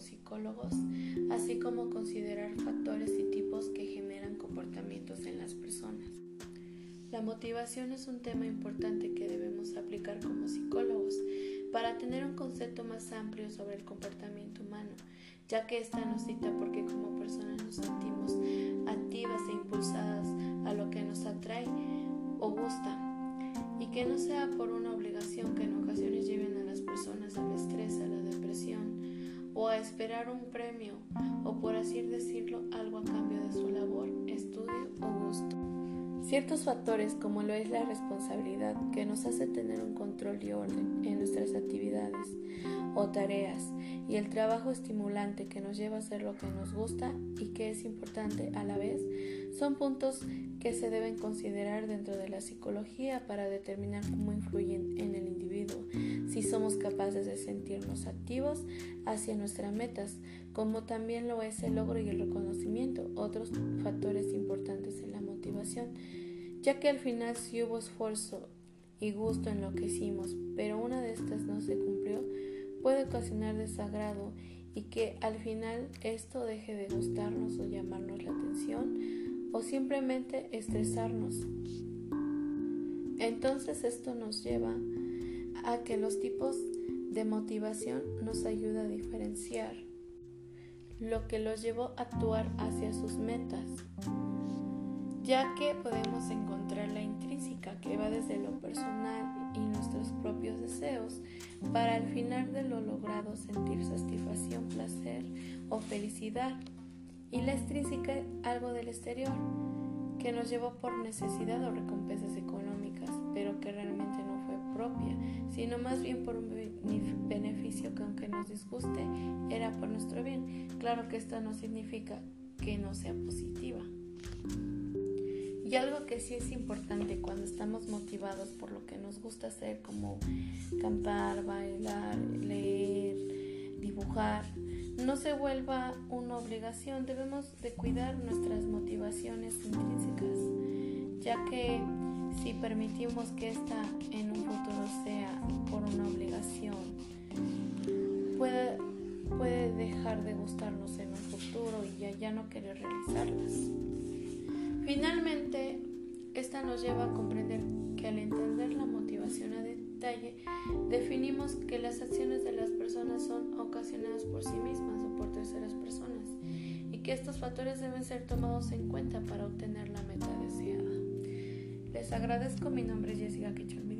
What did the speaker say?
psicólogos, así como considerar factores y tipos que generan comportamientos en las personas. La motivación es un tema importante que debemos aplicar como psicólogos para tener un concepto más amplio sobre el comportamiento humano, ya que esta nos cita porque como personas nos sentimos activas e impulsadas a lo que nos atrae o gusta, y que no sea por una obligación que en ocasiones lleven a las personas a la depresión o a esperar un premio o por así decirlo algo a cambio de su labor. Ciertos factores como lo es la responsabilidad que nos hace tener un control y orden en nuestras actividades o tareas y el trabajo estimulante que nos lleva a hacer lo que nos gusta y que es importante a la vez son puntos que se deben considerar dentro de la psicología para determinar cómo influyen en el individuo, si somos capaces de sentirnos activos hacia nuestras metas, como también lo es el logro y el reconocimiento, otros factores importantes en la motivación, ya que al final si hubo esfuerzo y gusto en lo que hicimos, pero una de estas no se cumplió, puede ocasionar desagrado y que al final esto deje de gustarnos o llamarnos la atención o simplemente estresarnos. Entonces esto nos lleva a que los tipos de motivación nos ayuda a diferenciar lo que los llevó a actuar hacia sus metas, ya que podemos encontrar la intrínseca que va desde lo personal y nuestros propios deseos para al final de lo logrado sentir satisfacción, placer o felicidad y la extrínseca algo del exterior, que nos llevó por necesidad o recompensas económicas, pero que realmente no fue propia, sino más bien por un beneficio que aunque nos disguste, era por nuestro bien. Claro que esto no significa que no sea positiva. Y algo que sí es importante cuando estamos motivados por lo que nos gusta hacer, como cantar, bailar, leer, dibujar, no se vuelva una obligación, debemos de cuidar nuestras motivaciones intrínsecas, ya que si permitimos que esta en un futuro sea por una obligación, puede, puede dejar de gustarnos en un futuro y ya, ya no querer realizarlas. Finalmente, esta nos lleva a comprender que al entender la motivación a detalle, definimos que las acciones de las personas son ocasionadas por sí mismas o por terceras personas y que estos factores deben ser tomados en cuenta para obtener la meta deseada. Les agradezco, mi nombre es Jessica pronto.